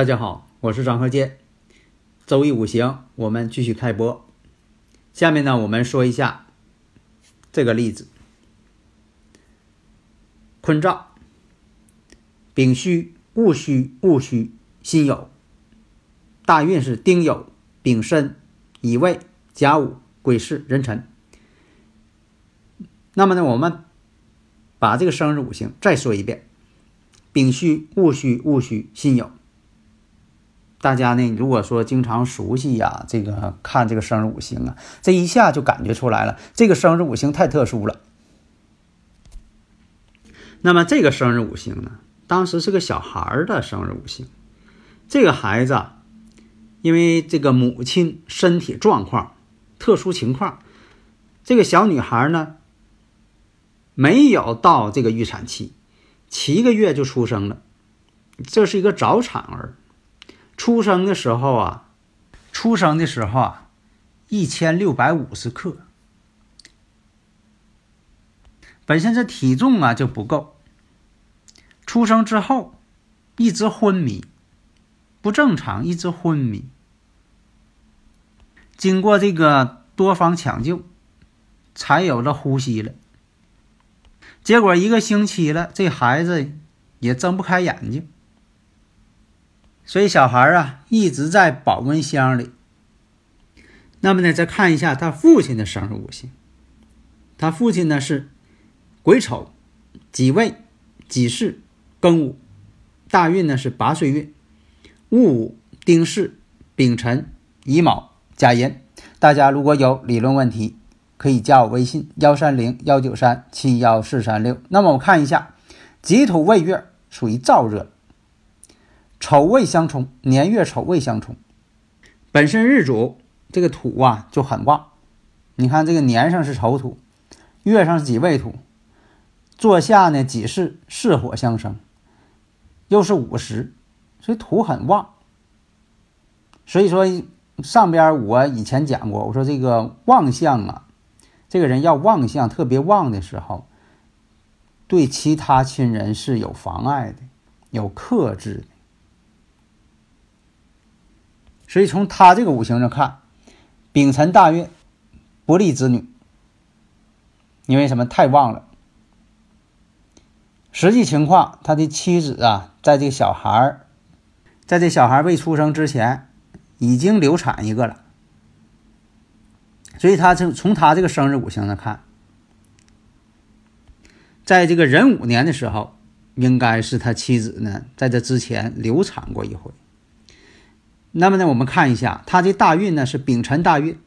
大家好，我是张鹤剑。周易五行，我们继续开播。下面呢，我们说一下这个例子：坤兆，丙戌、戊戌、戊戌、辛酉。大运是丁酉、丙申、乙未、甲午、癸巳、壬辰。那么呢，我们把这个生日五行再说一遍：丙戌、戊戌、戊戌、辛酉。大家呢，如果说经常熟悉呀，这个看这个生日五行啊，这一下就感觉出来了，这个生日五行太特殊了。那么这个生日五行呢，当时是个小孩的生日五行，这个孩子因为这个母亲身体状况、特殊情况，这个小女孩呢没有到这个预产期，七个月就出生了，这是一个早产儿。出生的时候啊，出生的时候啊，一千六百五十克，本身这体重啊就不够。出生之后一直昏迷，不正常，一直昏迷。经过这个多方抢救，才有了呼吸了。结果一个星期了，这孩子也睁不开眼睛。所以小孩啊一直在保温箱里。那么呢，再看一下他父亲的生日五行。他父亲呢是癸丑、己未、己巳、庚午，大运呢是八岁运，戊午、丁巳、丙辰、乙卯、甲寅。大家如果有理论问题，可以加我微信幺三零幺九三七幺四三六。那么我看一下，己土未月属于燥热。丑未相冲，年月丑未相冲，本身日主这个土啊就很旺。你看这个年上是丑土，月上是己未土，坐下呢己巳巳火相生，又是午时，所以土很旺。所以说上边我以前讲过，我说这个旺相啊，这个人要旺相特别旺的时候，对其他亲人是有妨碍的，有克制的。所以从他这个五行上看，丙辰大运不利子女，因为什么太旺了。实际情况，他的妻子啊，在这个小孩儿，在这小孩未出生之前，已经流产一个了。所以他从从他这个生日五行上看，在这个壬午年的时候，应该是他妻子呢，在这之前流产过一回。那么呢，我们看一下他的大运呢是丙辰大运，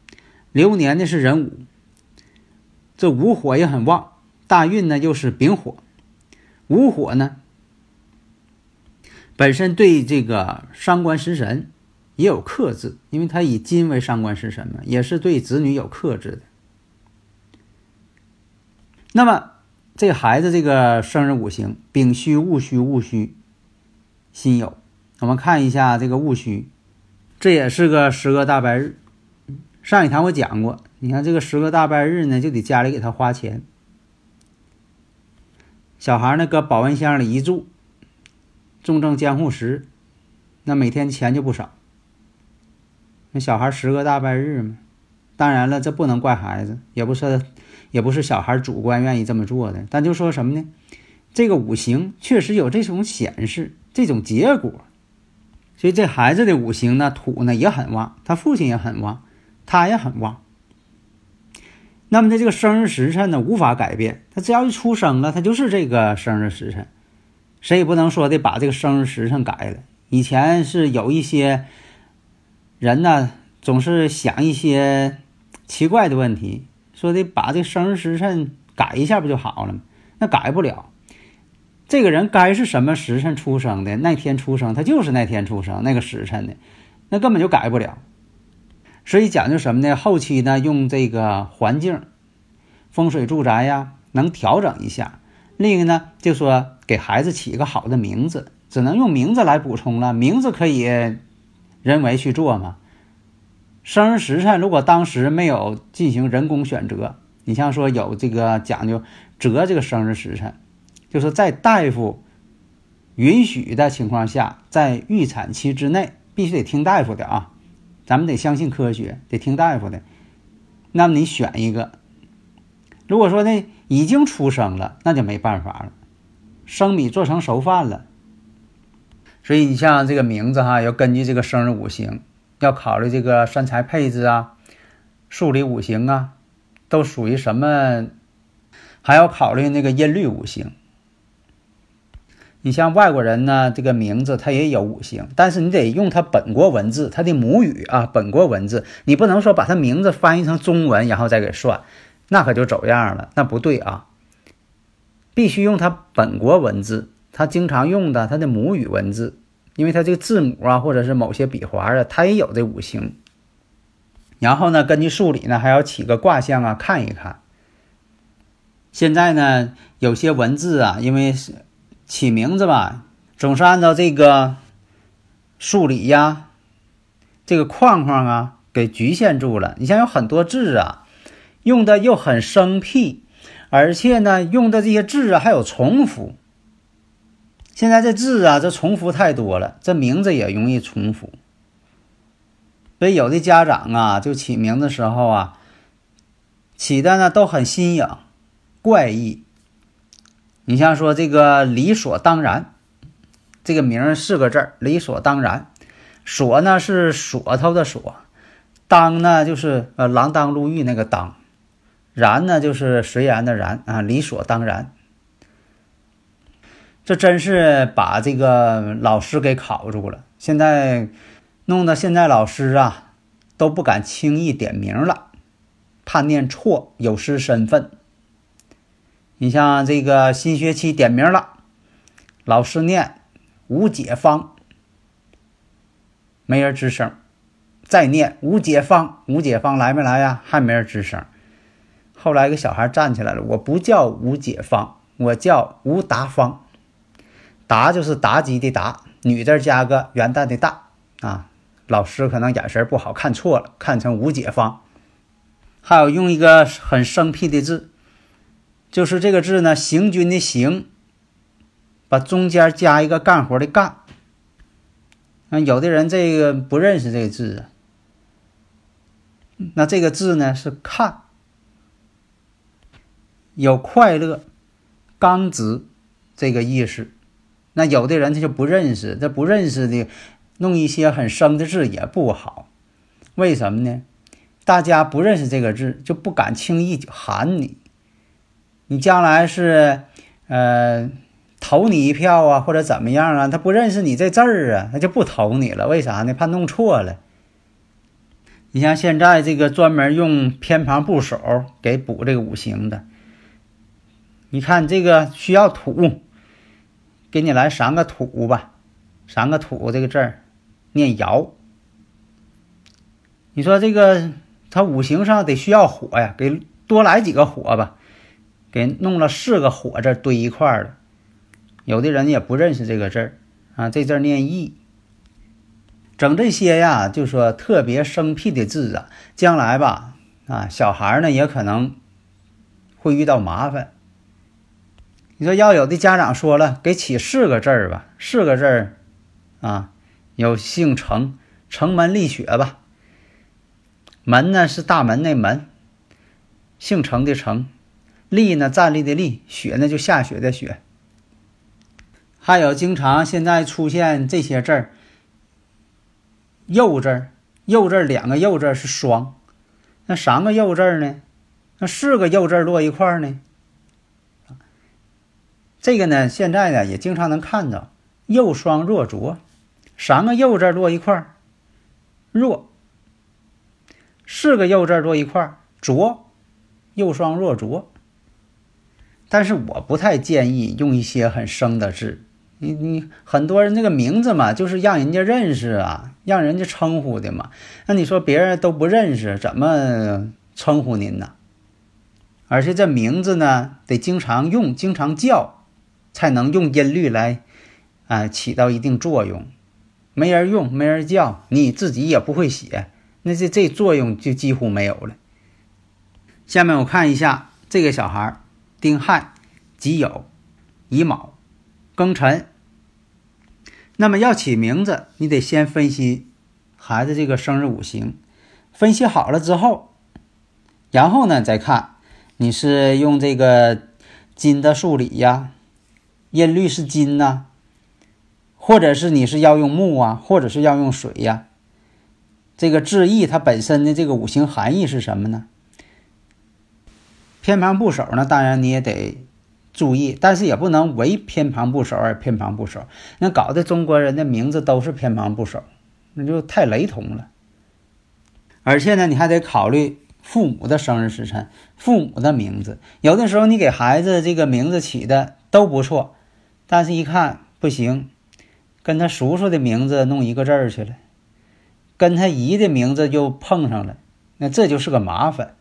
流年呢是壬午，这午火也很旺，大运呢又是丙火，午火呢本身对这个伤官食神也有克制，因为他以金为伤官食神嘛，也是对子女有克制的。那么这孩子这个生日五行丙戌戊戌戊戌辛酉，我们看一下这个戊戌。这也是个十个大白日，上一堂我讲过，你看这个十个大白日呢，就得家里给他花钱。小孩呢搁保温箱里一住，重症监护室，那每天钱就不少。那小孩十个大白日嘛，当然了，这不能怪孩子，也不是也不是小孩主观愿意这么做的，但就说什么呢？这个五行确实有这种显示，这种结果。所以这孩子的五行呢，土呢也很旺，他父亲也很旺，他也很旺。那么他这个生日时辰呢，无法改变，他只要一出生了，他就是这个生日时辰，谁也不能说的把这个生日时辰改了。以前是有一些人呢，总是想一些奇怪的问题，说的把这生日时辰改一下不就好了吗？那改不了。这个人该是什么时辰出生的，那天出生，他就是那天出生那个时辰的，那根本就改不了。所以讲究什么呢？后期呢，用这个环境、风水住宅呀，能调整一下。另一个呢，就说给孩子起一个好的名字，只能用名字来补充了。名字可以人为去做嘛。生日时辰如果当时没有进行人工选择，你像说有这个讲究择这个生日时辰，就是在大夫允许的情况下，在预产期之内，必须得听大夫的啊。咱们得相信科学，得听大夫的。那么你选一个，如果说呢已经出生了，那就没办法了，生米做成熟饭了。所以你像这个名字哈，要根据这个生日五行。要考虑这个身材配置啊，数理五行啊，都属于什么？还要考虑那个音律五行。你像外国人呢，这个名字他也有五行，但是你得用他本国文字，他的母语啊，本国文字，你不能说把他名字翻译成中文然后再给算，那可就走样了，那不对啊。必须用他本国文字，他经常用的他的母语文字。因为它这个字母啊，或者是某些笔画啊，它也有这五行。然后呢，根据数理呢，还要起个卦象啊，看一看。现在呢，有些文字啊，因为是起名字吧，总是按照这个数理呀，这个框框啊，给局限住了。你像有很多字啊，用的又很生僻，而且呢，用的这些字啊，还有重复。现在这字啊，这重复太多了，这名字也容易重复，所以有的家长啊，就起名的时候啊，起的呢都很新颖、怪异。你像说这个“理所当然”，这个名四个字儿，“理所当然”。锁呢是锁头的锁，当呢就是呃锒铛入狱那个当，然呢就是随然的然啊，理所当然。这真是把这个老师给考住了。现在弄得现在老师啊都不敢轻易点名了，怕念错有失身份。你像这个新学期点名了，老师念吴解芳，没人吱声；再念吴解芳，吴解芳来没来呀？还没人吱声。后来一个小孩站起来了，我不叫吴解芳，我叫吴达芳。达就是妲己的妲，女字加个元旦的旦啊。老师可能眼神不好看错了，看成吴解芳。还有用一个很生僻的字，就是这个字呢，行军的行，把中间加一个干活的干。那有的人这个不认识这个字啊，那这个字呢是看，有快乐、刚直这个意思。那有的人他就不认识，这不认识的，弄一些很生的字也不好。为什么呢？大家不认识这个字，就不敢轻易喊你。你将来是，呃，投你一票啊，或者怎么样啊？他不认识你这字儿啊，他就不投你了。为啥呢？怕弄错了。你像现在这个专门用偏旁部首给补这个五行的，你看这个需要土。给你来三个土吧，三个土这个字儿念爻。你说这个他五行上得需要火呀，给多来几个火吧，给弄了四个火字堆一块了。有的人也不认识这个字儿啊，这字念义。整这些呀，就说特别生僻的字啊，将来吧啊，小孩呢也可能会遇到麻烦。你说要有的家长说了，给起四个字儿吧，四个字儿，啊，有姓程，城门立雪吧。门呢是大门那门，姓程的程，立呢站立的立，雪呢就下雪的雪。还有经常现在出现这些字儿，右字儿，右字儿两个右字儿是双，那三个右字儿呢？那四个右字儿落一块儿呢？这个呢，现在呢也经常能看到“右双若浊”，三个“右”字落一块儿，“若”四个右字落一块儿，浊，右双若浊。但是我不太建议用一些很生的字。你你很多人这个名字嘛，就是让人家认识啊，让人家称呼的嘛。那你说别人都不认识，怎么称呼您呢？而且这名字呢，得经常用，经常叫，才能用音律来啊起到一定作用。没人用，没人叫，你自己也不会写，那这这作用就几乎没有了。下面我看一下这个小孩儿丁亥、己酉、乙卯、庚辰。那么要起名字，你得先分析孩子这个生日五行，分析好了之后，然后呢再看你是用这个金的数理呀，音律是金呐，或者是你是要用木啊，或者是要用水呀。这个字义它本身的这个五行含义是什么呢？偏旁部首呢，当然你也得。注意，但是也不能为偏旁部首而偏旁部首，那搞得中国人的名字都是偏旁部首，那就太雷同了。而且呢，你还得考虑父母的生日时辰、父母的名字。有的时候你给孩子这个名字起的都不错，但是一看不行，跟他叔叔的名字弄一个字儿去了，跟他姨的名字就碰上了，那这就是个麻烦。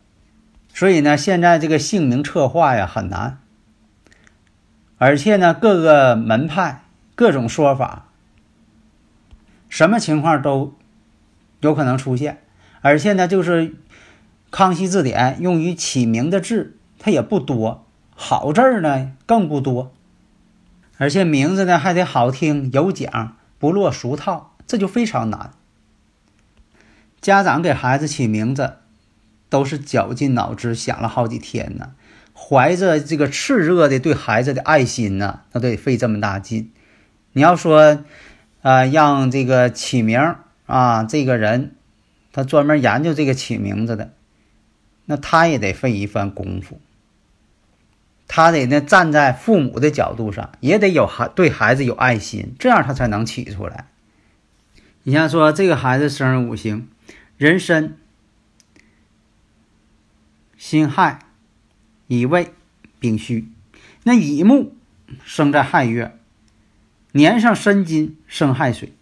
所以呢，现在这个姓名策划呀很难。而且呢，各个门派各种说法，什么情况都有可能出现。而且呢，就是《康熙字典》用于起名的字，它也不多，好字儿呢更不多。而且名字呢还得好听有讲，不落俗套，这就非常难。家长给孩子起名字，都是绞尽脑汁想了好几天呢。怀着这个炽热的对孩子的爱心呢，那得费这么大劲。你要说，啊，让这个起名啊，这个人他专门研究这个起名字的，那他也得费一番功夫。他得呢站在父母的角度上，也得有孩对孩子有爱心，这样他才能起出来。你像说这个孩子生日五行，人参、辛亥。乙未、丙戌，那乙木生在亥月，年上申金生亥水。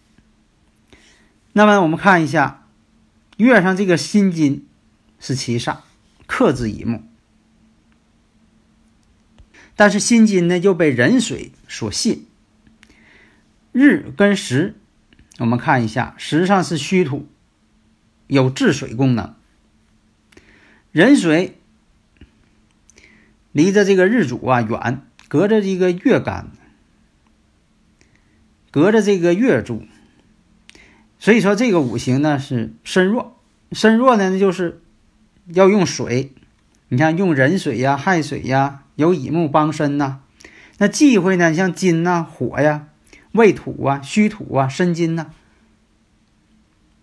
那么我们看一下，月上这个辛金是七煞，克制乙木。但是辛金呢又被壬水所泄。日跟时，我们看一下，时上是虚土，有治水功能。壬水。离着这个日主啊远，隔着这个月干，隔着这个月柱，所以说这个五行呢是身弱，身弱呢那就是要用水，你看用壬水呀、亥水呀，有乙木帮身呐。那忌讳呢，像金呐、火呀、未土啊、虚土啊、申金呐。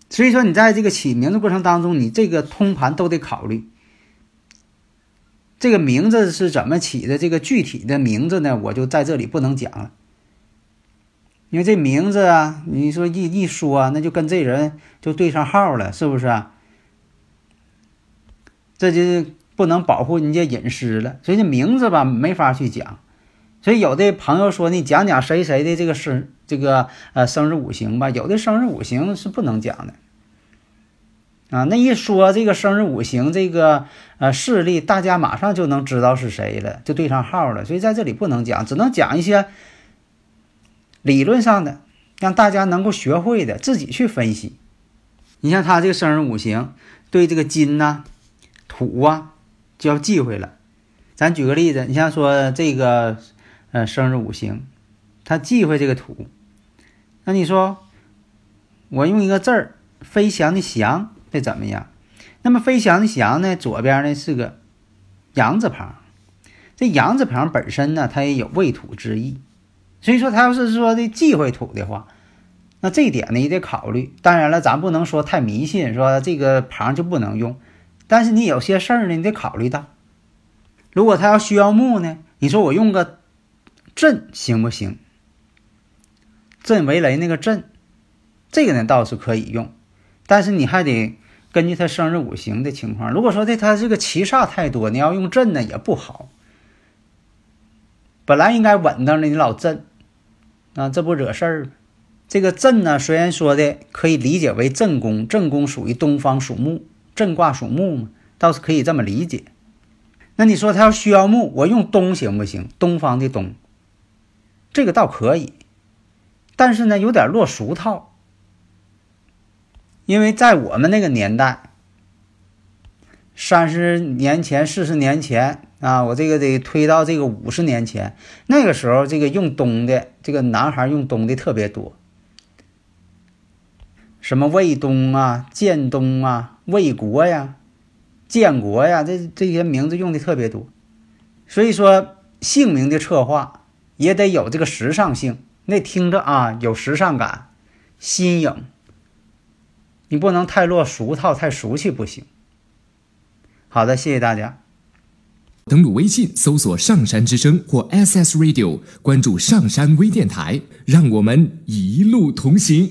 所以说你在这个起名的过程当中，你这个通盘都得考虑。这个名字是怎么起的？这个具体的名字呢，我就在这里不能讲了，因为这名字啊，你说一一说，那就跟这人就对上号了，是不是啊？这就不能保护人家隐私了，所以这名字吧没法去讲。所以有的朋友说，你讲讲谁谁的这个生这个呃生日五行吧，有的生日五行是不能讲的。啊，那一说这个生日五行这个呃势力，大家马上就能知道是谁了，就对上号了。所以在这里不能讲，只能讲一些理论上的，让大家能够学会的，自己去分析。你像他这个生日五行，对这个金呐、土啊就要忌讳了。咱举个例子，你像说这个呃生日五行，他忌讳这个土，那你说我用一个字儿“飞翔”的“翔”。这怎么样？那么飞翔的翔呢？左边呢是个羊字旁，这羊字旁本身呢，它也有未土之意，所以说他要是说的忌讳土的话，那这一点呢也得考虑。当然了，咱不能说太迷信，说这个旁就不能用。但是你有些事儿呢，你得考虑到，如果他要需要木呢，你说我用个震行不行？震为雷那个震，这个呢倒是可以用。但是你还得根据他生日五行的情况，如果说对他这个七煞太多，你要用震呢也不好。本来应该稳当的，你老震，啊，这不惹事儿。这个震呢，虽然说的可以理解为震宫，震宫属于东方属木，震卦属木嘛，倒是可以这么理解。那你说他要需要木，我用东行不行？东方的东，这个倒可以，但是呢，有点落俗套。因为在我们那个年代，三十年前、四十年前啊，我这个得推到这个五十年前，那个时候这个用东的，这个男孩用东的特别多，什么卫东啊、建东啊、卫国呀、建国呀，这这些名字用的特别多，所以说姓名的策划也得有这个时尚性，那听着啊有时尚感、新颖。你不能太落俗套，太俗气不行。好的，谢谢大家。登录微信搜索“上山之声”或 “SS Radio”，关注“上山微电台”，让我们一路同行。